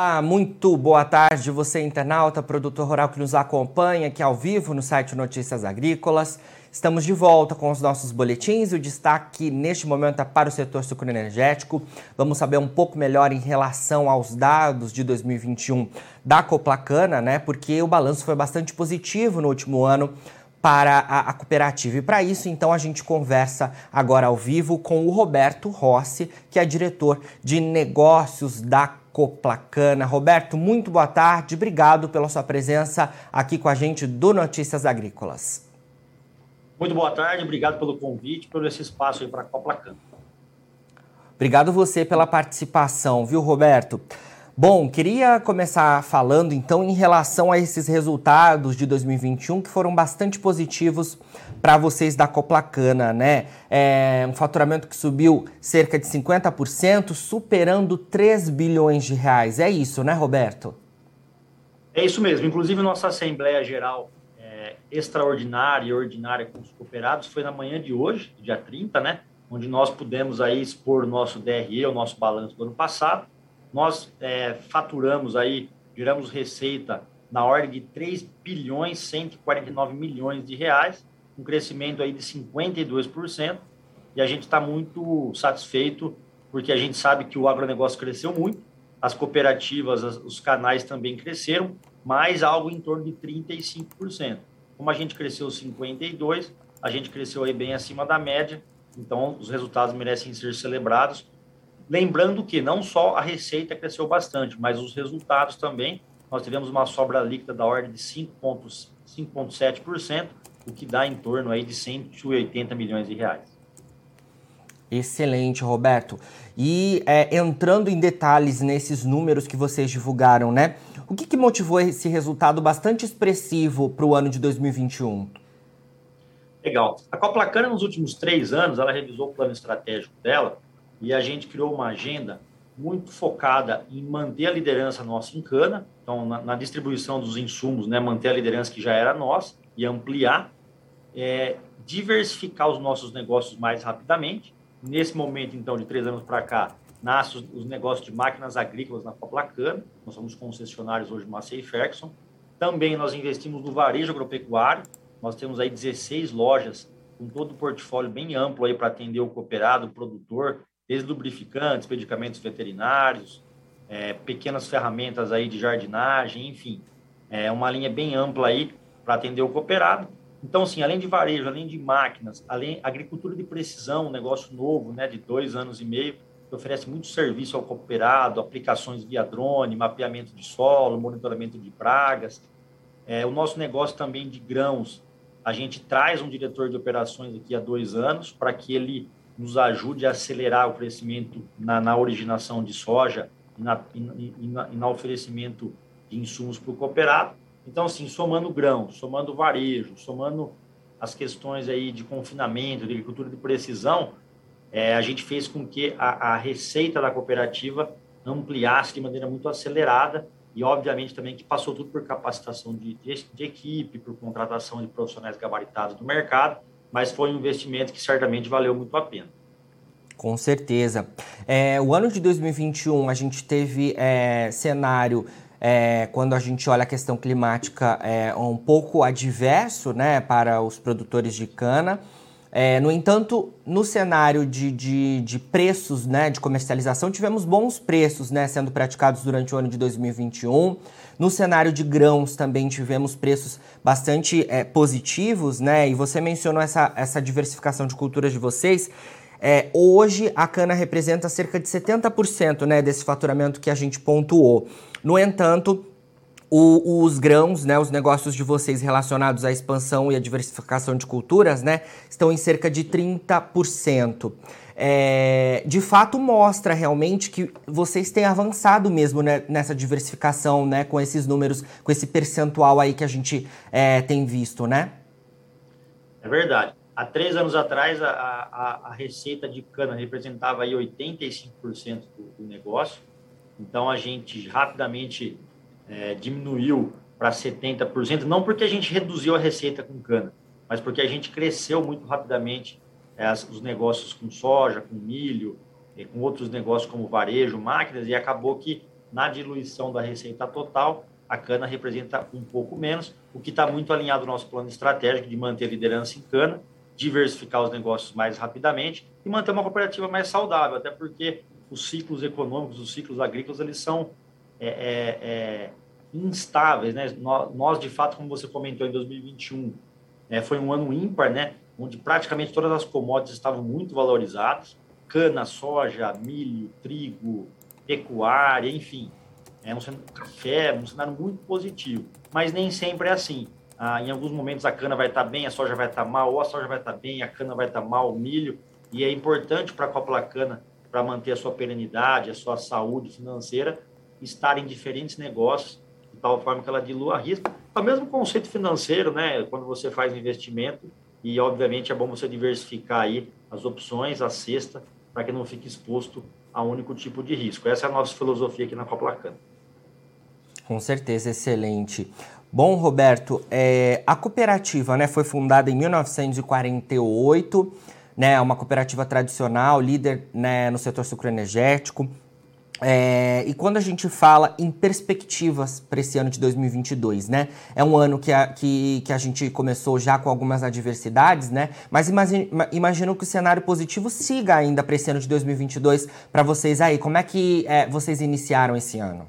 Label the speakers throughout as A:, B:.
A: Ah, muito boa tarde, você internauta, produtor rural que nos acompanha aqui ao vivo no site Notícias Agrícolas. Estamos de volta com os nossos boletins e o destaque neste momento é para o setor sucroenergético. Vamos saber um pouco melhor em relação aos dados de 2021 da Coplacana, né? Porque o balanço foi bastante positivo no último ano para a, a, cooperativa. E para isso, então, a gente conversa agora ao vivo com o Roberto Rossi, que é diretor de negócios da Coplacana. Roberto, muito boa tarde, obrigado pela sua presença aqui com a gente do Notícias Agrícolas.
B: Muito boa tarde, obrigado pelo convite, por esse espaço aí para a Coplacana.
A: Obrigado você pela participação, viu, Roberto? Bom, queria começar falando então em relação a esses resultados de 2021 que foram bastante positivos para vocês da Coplacana, né? É um faturamento que subiu cerca de 50%, superando 3 bilhões de reais. É isso, né, Roberto?
B: É isso mesmo. Inclusive, nossa Assembleia Geral é, extraordinária e ordinária com os cooperados foi na manhã de hoje, dia 30, né? Onde nós pudemos aí expor o nosso DRE, o nosso balanço do ano passado nós é, faturamos aí, geramos receita na ordem de 3 bilhões 149 milhões de reais, um crescimento aí de 52%, e a gente está muito satisfeito, porque a gente sabe que o agronegócio cresceu muito, as cooperativas, as, os canais também cresceram, mais algo em torno de 35%. Como a gente cresceu 52%, a gente cresceu aí bem acima da média, então os resultados merecem ser celebrados, Lembrando que não só a receita cresceu bastante, mas os resultados também. Nós tivemos uma sobra líquida da ordem de 5,7%, o que dá em torno aí de 180 milhões de reais.
A: Excelente, Roberto. E é, entrando em detalhes nesses números que vocês divulgaram, né? O que, que motivou esse resultado bastante expressivo para o ano de 2021?
B: Legal. A Coplacana, nos últimos três anos, ela revisou o plano estratégico dela e a gente criou uma agenda muito focada em manter a liderança nossa em cana, então na, na distribuição dos insumos, né, manter a liderança que já era nossa e ampliar, é, diversificar os nossos negócios mais rapidamente. Nesse momento, então, de três anos para cá, nascem os, os, negócios de máquinas agrícolas na Coplacana, nós somos concessionários hoje Massey Ferguson. Também nós investimos no varejo agropecuário, nós temos aí 16 lojas com todo o portfólio bem amplo aí para atender o cooperado, o produtor, desde lubrificantes, medicamentos veterinários, é, pequenas ferramentas aí de jardinagem, enfim, é uma linha bem ampla aí para atender o cooperado. Então, assim, além de varejo, além de máquinas, além agricultura de precisão, um negócio novo, né, de dois anos e meio, que oferece muito serviço ao cooperado, aplicações via drone, mapeamento de solo, monitoramento de pragas. É, o nosso negócio também de grãos, a gente traz um diretor de operações aqui há dois anos para que ele nos ajude a acelerar o crescimento na, na originação de soja e na, e, na, e na oferecimento de insumos para o cooperado. Então, assim, somando grão, somando varejo, somando as questões aí de confinamento, de agricultura de precisão, é, a gente fez com que a, a, receita da cooperativa ampliasse de maneira muito acelerada e, obviamente, também que passou tudo por capacitação de, de, de equipe, por contratação de profissionais gabaritados do mercado mas foi um investimento que certamente valeu muito a pena.
A: Com certeza. É, o ano de 2021 a gente teve é, cenário é, quando a gente olha a questão climática é um pouco adverso né, para os produtores de cana. É, no entanto, no cenário de, de, de, preços né, de comercialização, tivemos bons preços né, sendo praticados durante o ano de 2021. No cenário de grãos também tivemos preços bastante é, positivos, né? E você mencionou essa, essa diversificação de culturas de vocês. É, hoje a cana representa cerca de 70% né, desse faturamento que a gente pontuou. No entanto, o, os grãos, né, os negócios de vocês relacionados à expansão e à diversificação de culturas, né, estão em cerca de 30% é, de fato mostra realmente que vocês têm avançado mesmo né, nessa diversificação, né, com esses números, com esse percentual aí que a gente é, tem visto, né?
B: É verdade. Há três anos atrás, a, a, a receita de cana representava aí 85% do, do negócio. Então, a gente rapidamente é, diminuiu para 70%, não porque a gente reduziu a receita com cana, mas porque a gente cresceu muito rapidamente é, os negócios com soja, com milho, com outros negócios como varejo, máquinas, e acabou que na diluição da receita total, a cana representa um pouco menos, o que está muito alinhado ao nosso plano estratégico de manter a liderança em cana, diversificar os negócios mais rapidamente e manter uma cooperativa mais saudável, até porque os ciclos econômicos, os ciclos agrícolas, eles são é, é, é, instáveis, né? Nós, de fato, como você comentou, em 2021, é, foi um ano ímpar, né? Onde praticamente todas as commodities estavam muito valorizadas, cana, soja, milho, trigo, pecuária, enfim, é um cenário, café, um cenário muito positivo, mas nem sempre é assim. Ah, em alguns momentos a cana vai estar bem, a soja vai estar mal, ou a soja vai estar bem, a cana vai estar mal, o milho, e é importante para a Copla Cana, para manter a sua perenidade, a sua saúde financeira, estar em diferentes negócios, de tal forma que ela dilua risco. É o mesmo conceito financeiro, né? Quando você faz investimento, e obviamente é bom você diversificar aí as opções, a cesta, para que não fique exposto a um único tipo de risco. Essa é a nossa filosofia aqui na Copla Cana.
A: Com certeza, excelente. Bom, Roberto, é, a cooperativa né, foi fundada em 1948, né, uma cooperativa tradicional, líder né, no setor sucroenergético. É, e quando a gente fala em perspectivas para esse ano de 2022, né? É um ano que a, que, que a gente começou já com algumas adversidades, né? Mas imagino que o cenário positivo siga ainda para esse ano de 2022 para vocês aí. Como é que é, vocês iniciaram esse ano?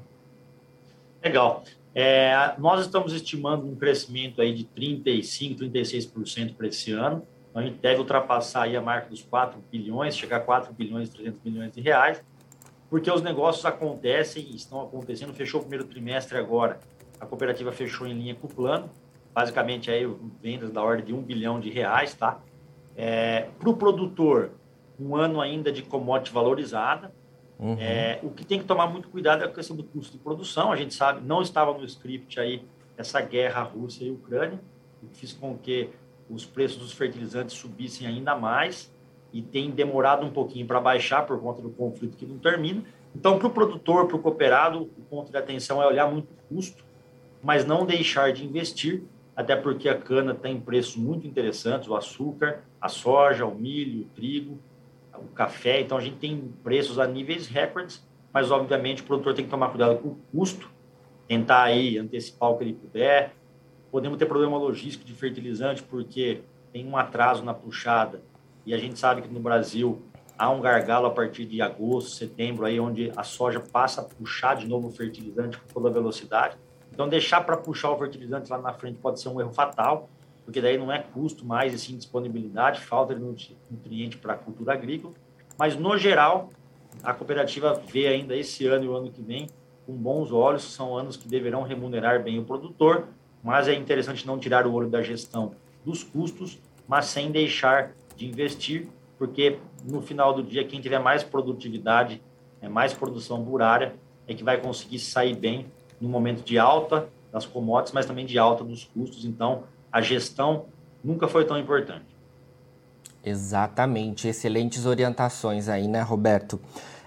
B: Legal. É, nós estamos estimando um crescimento aí de 35%, 36% para esse ano. Então, a gente deve ultrapassar aí a marca dos 4 bilhões, chegar a 4 bilhões e 300 milhões de reais, porque os negócios acontecem, estão acontecendo. Fechou o primeiro trimestre agora, a cooperativa fechou em linha com o plano, basicamente aí vendas da ordem de 1 bilhão de reais, tá? É, para o produtor, um ano ainda de commodity valorizada, Uhum. É, o que tem que tomar muito cuidado é a questão do custo de produção. A gente sabe, não estava no script aí essa guerra Rússia e Ucrânia, que fez com que os preços dos fertilizantes subissem ainda mais e tem demorado um pouquinho para baixar por conta do conflito que não termina. Então, para o produtor, para o cooperado, o ponto de atenção é olhar muito o custo, mas não deixar de investir, até porque a cana tem preços muito interessantes, o açúcar, a soja, o milho, o trigo, o café. Então a gente tem preços a níveis recordes, mas obviamente o produtor tem que tomar cuidado com o custo, tentar aí antecipar o que ele puder. Podemos ter problema logístico de fertilizante porque tem um atraso na puxada e a gente sabe que no Brasil há um gargalo a partir de agosto, setembro, aí onde a soja passa a puxar de novo o fertilizante com toda velocidade. Então, deixar para puxar o fertilizante lá na frente pode ser um erro fatal porque daí não é custo mais, e sim disponibilidade, falta de nutriente para a cultura agrícola. Mas, no geral, a cooperativa vê ainda esse ano e o ano que vem com bons olhos, são anos que deverão remunerar bem o produtor, mas é interessante não tirar o olho da gestão dos custos, mas sem deixar de investir, porque no final do dia, quem tiver mais produtividade, é mais produção por é que vai conseguir sair bem no momento de alta das commodities, mas também de alta dos custos. Então, a gestão nunca foi tão importante.
A: Exatamente, excelentes orientações aí, né, Roberto?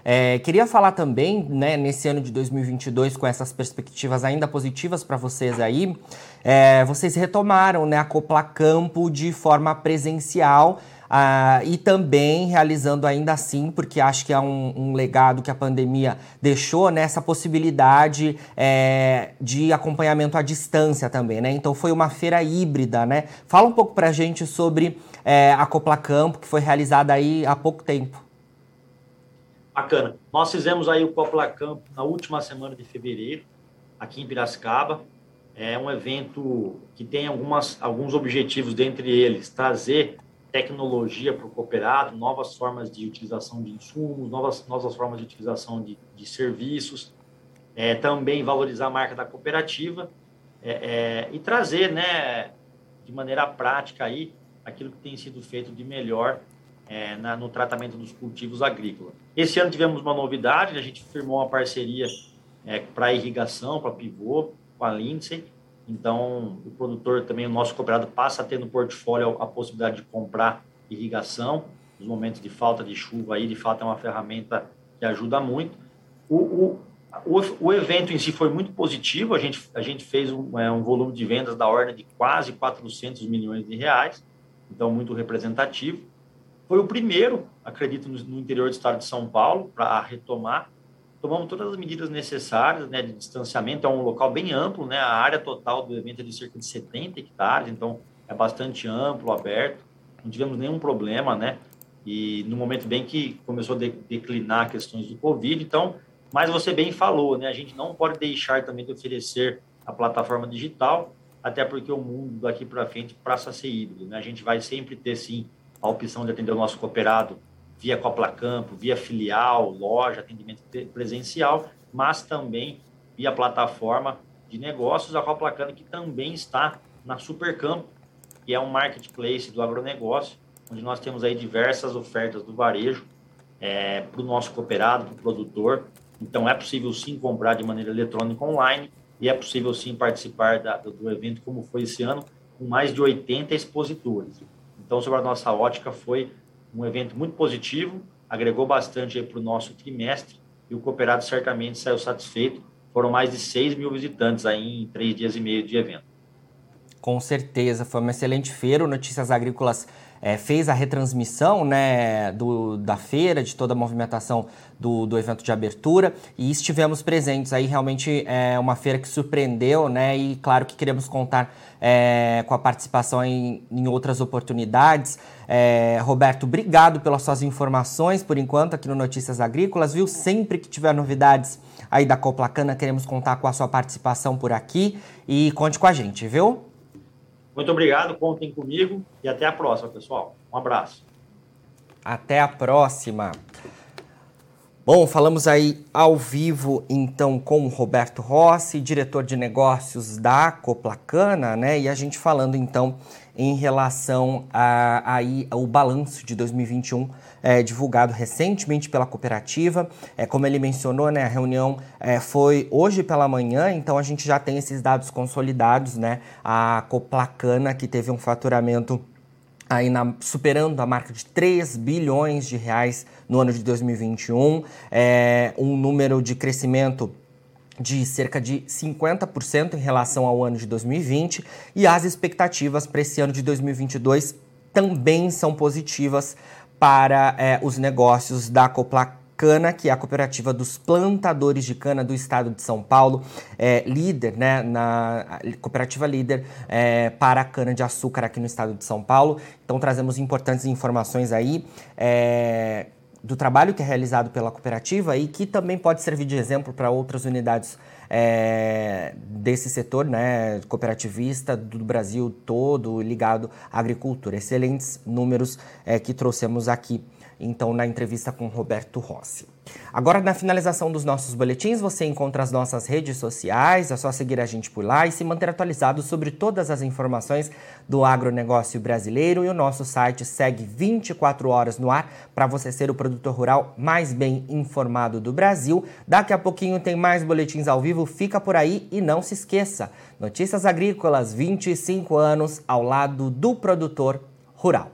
A: É, queria falar também, né, nesse ano de 2022, com essas perspectivas ainda positivas para vocês aí, é, vocês retomaram né, a Copla Campo de forma presencial ah, e também realizando ainda assim, porque acho que é um, um legado que a pandemia deixou, né, possibilidade é, de acompanhamento à distância também, né? Então foi uma feira híbrida, né? Fala um pouco para a gente sobre é, a Copla Campo, que foi realizada aí há pouco tempo.
B: Bacana. Nós fizemos aí o Copla Campo na última semana de fevereiro, aqui em Piracicaba. É um evento que tem algumas, alguns objetivos, dentre eles, trazer tecnologia para o cooperado, novas formas de utilização de insumos, novas, novas formas de utilização de, de serviços, é, também valorizar a marca da cooperativa é, é, e trazer, né, de maneira prática aí, aquilo que tem sido feito de melhor é, na, no tratamento dos cultivos agrícolas. Esse ano tivemos uma novidade, a gente firmou uma parceria é, para irrigação, para pivô, com a Lindsay, então, o produtor também, o nosso cooperado, passa a ter no portfólio a possibilidade de comprar irrigação. Nos momentos de falta de chuva, aí, de fato, é uma ferramenta que ajuda muito. O, o, o, o evento em si foi muito positivo. A gente, a gente fez um, é, um volume de vendas da ordem de quase 400 milhões de reais, então, muito representativo. Foi o primeiro, acredito, no, no interior do estado de São Paulo, para retomar tomamos todas as medidas necessárias né, de distanciamento. É um local bem amplo, né? A área total do evento é de cerca de 70 hectares, então é bastante amplo, aberto. Não tivemos nenhum problema, né? E no momento bem que começou a declinar questões do Covid, então, mas você bem falou, né? A gente não pode deixar também de oferecer a plataforma digital, até porque o mundo daqui para frente passa a ser híbrido, né? A gente vai sempre ter, sim, a opção de atender o nosso cooperado via Copla Campo, via filial, loja, atendimento presencial, mas também via plataforma de negócios, a Copla Campo que também está na Supercampo, que é um marketplace do agronegócio, onde nós temos aí diversas ofertas do varejo é, para o nosso cooperado, para o produtor. Então, é possível sim comprar de maneira eletrônica online e é possível sim participar da, do evento, como foi esse ano, com mais de 80 expositores. Então, sobre a nossa ótica, foi um evento muito positivo, agregou bastante para o nosso trimestre e o cooperado certamente saiu satisfeito. Foram mais de 6 mil visitantes aí em três dias e meio de evento.
A: Com certeza, foi uma excelente feira. Notícias Agrícolas é, fez a retransmissão né, do, da feira, de toda a movimentação do, do evento de abertura e estivemos presentes aí. Realmente é uma feira que surpreendeu, né? E claro que queremos contar é, com a participação em, em outras oportunidades. É, Roberto, obrigado pelas suas informações por enquanto aqui no Notícias Agrícolas, viu? Sempre que tiver novidades aí da Coplacana, queremos contar com a sua participação por aqui e conte com a gente, viu?
B: Muito obrigado, contem comigo e até a próxima, pessoal. Um abraço.
A: Até a próxima. Bom, falamos aí ao vivo então com o Roberto Rossi, diretor de negócios da Coplacana, né? E a gente falando então em relação a, aí ao balanço de 2021 é, divulgado recentemente pela cooperativa. É, como ele mencionou, né, a reunião é, foi hoje pela manhã, então a gente já tem esses dados consolidados, né? A Coplacana que teve um faturamento aí na, superando a marca de 3 bilhões de reais no ano de 2021, é, um número de crescimento de cerca de 50% em relação ao ano de 2020 e as expectativas para esse ano de 2022 também são positivas para é, os negócios da Coplacana, que é a cooperativa dos plantadores de cana do estado de São Paulo, é, líder, né, na cooperativa líder é, para a cana de açúcar aqui no estado de São Paulo. Então trazemos importantes informações aí. É, do trabalho que é realizado pela cooperativa e que também pode servir de exemplo para outras unidades é, desse setor né, cooperativista do Brasil todo ligado à agricultura. Excelentes números é, que trouxemos aqui então na entrevista com Roberto Rossi. Agora, na finalização dos nossos boletins, você encontra as nossas redes sociais, é só seguir a gente por lá e se manter atualizado sobre todas as informações do agronegócio brasileiro. E o nosso site segue 24 horas no ar para você ser o produtor rural mais bem informado do Brasil. Daqui a pouquinho tem mais boletins ao vivo, fica por aí e não se esqueça: Notícias Agrícolas 25 anos ao lado do produtor rural.